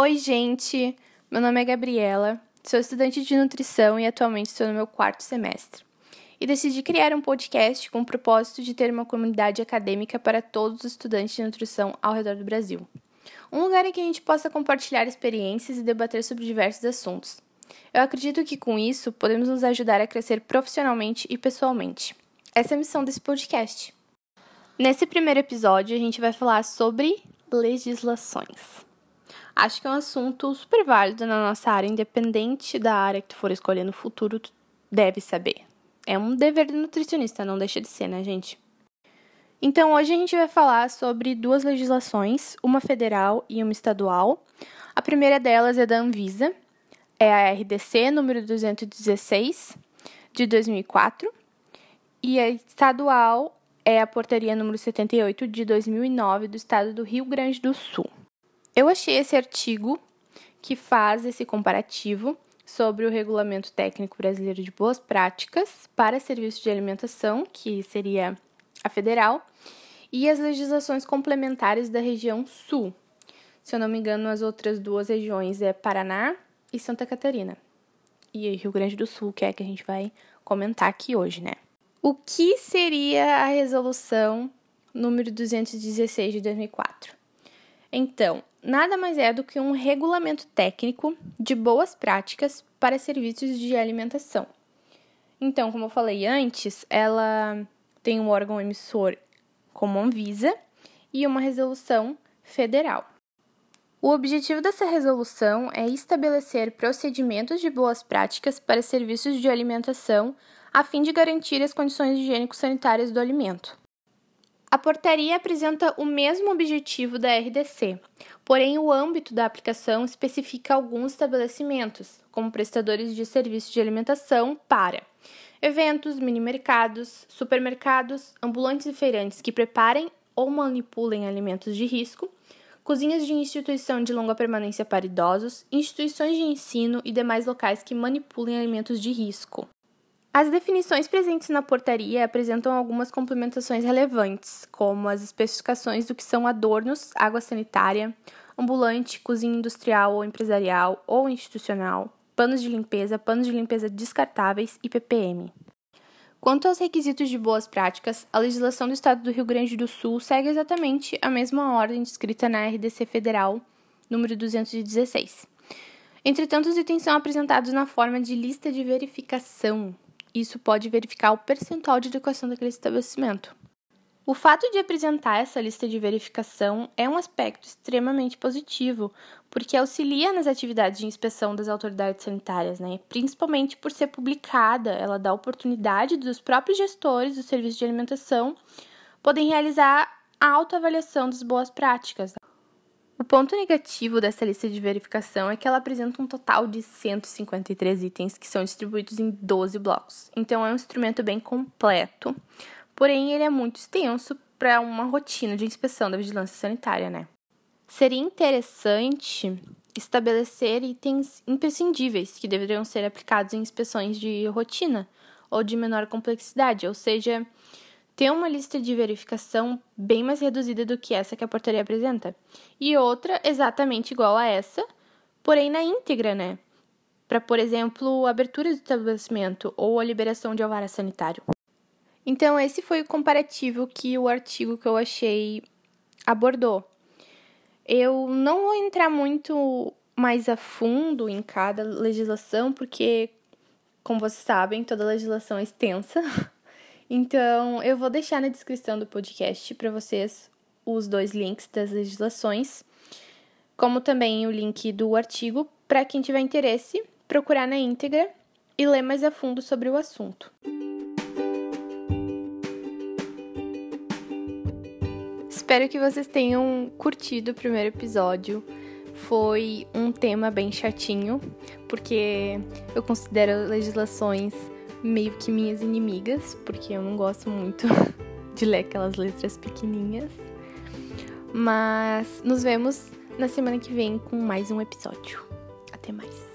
Oi, gente! Meu nome é Gabriela, sou estudante de nutrição e atualmente estou no meu quarto semestre. E decidi criar um podcast com o propósito de ter uma comunidade acadêmica para todos os estudantes de nutrição ao redor do Brasil. Um lugar em que a gente possa compartilhar experiências e debater sobre diversos assuntos. Eu acredito que com isso podemos nos ajudar a crescer profissionalmente e pessoalmente. Essa é a missão desse podcast. Nesse primeiro episódio, a gente vai falar sobre legislações. Acho que é um assunto super válido na nossa área, independente da área que tu for escolher no futuro, tu deve saber. É um dever do nutricionista, não deixa de ser, né, gente? Então, hoje a gente vai falar sobre duas legislações, uma federal e uma estadual. A primeira delas é da Anvisa, é a RDC número 216 de 2004, e a estadual é a portaria número 78 de 2009 do estado do Rio Grande do Sul. Eu achei esse artigo que faz esse comparativo sobre o Regulamento Técnico Brasileiro de Boas Práticas para Serviços de Alimentação, que seria a federal, e as legislações complementares da região Sul. Se eu não me engano, as outras duas regiões é Paraná e Santa Catarina. E Rio Grande do Sul, que é a que a gente vai comentar aqui hoje, né? O que seria a resolução número 216 de 2004? Então, nada mais é do que um regulamento técnico de boas práticas para serviços de alimentação. Então, como eu falei antes, ela tem um órgão emissor como a Anvisa e uma resolução federal. O objetivo dessa resolução é estabelecer procedimentos de boas práticas para serviços de alimentação a fim de garantir as condições higiênico-sanitárias do alimento. A portaria apresenta o mesmo objetivo da RDC, porém o âmbito da aplicação especifica alguns estabelecimentos, como prestadores de serviços de alimentação para eventos, mini-mercados, supermercados, ambulantes e feirantes que preparem ou manipulem alimentos de risco, cozinhas de instituição de longa permanência para idosos, instituições de ensino e demais locais que manipulem alimentos de risco. As definições presentes na portaria apresentam algumas complementações relevantes, como as especificações do que são adornos, água sanitária, ambulante, cozinha industrial ou empresarial ou institucional, panos de limpeza, panos de limpeza descartáveis e ppm. Quanto aos requisitos de boas práticas, a legislação do Estado do Rio Grande do Sul segue exatamente a mesma ordem descrita na RDC Federal número 216. Entretanto, os itens são apresentados na forma de lista de verificação, isso pode verificar o percentual de adequação daquele estabelecimento. O fato de apresentar essa lista de verificação é um aspecto extremamente positivo, porque auxilia nas atividades de inspeção das autoridades sanitárias, né? principalmente por ser publicada, ela dá oportunidade dos próprios gestores do serviço de alimentação poderem realizar a autoavaliação das boas práticas. O ponto negativo dessa lista de verificação é que ela apresenta um total de 153 itens que são distribuídos em 12 blocos. Então é um instrumento bem completo, porém ele é muito extenso para uma rotina de inspeção da vigilância sanitária, né? Seria interessante estabelecer itens imprescindíveis que deveriam ser aplicados em inspeções de rotina ou de menor complexidade, ou seja, ter uma lista de verificação bem mais reduzida do que essa que a portaria apresenta, e outra exatamente igual a essa, porém na íntegra, né? Para, por exemplo, abertura do estabelecimento ou a liberação de alvará sanitário. Então, esse foi o comparativo que o artigo que eu achei abordou. Eu não vou entrar muito mais a fundo em cada legislação, porque, como vocês sabem, toda legislação é extensa. Então, eu vou deixar na descrição do podcast para vocês os dois links das legislações, como também o link do artigo para quem tiver interesse procurar na íntegra e ler mais a fundo sobre o assunto. Espero que vocês tenham curtido o primeiro episódio. Foi um tema bem chatinho, porque eu considero legislações meio que minhas inimigas, porque eu não gosto muito de ler aquelas letras pequenininhas. Mas nos vemos na semana que vem com mais um episódio. Até mais.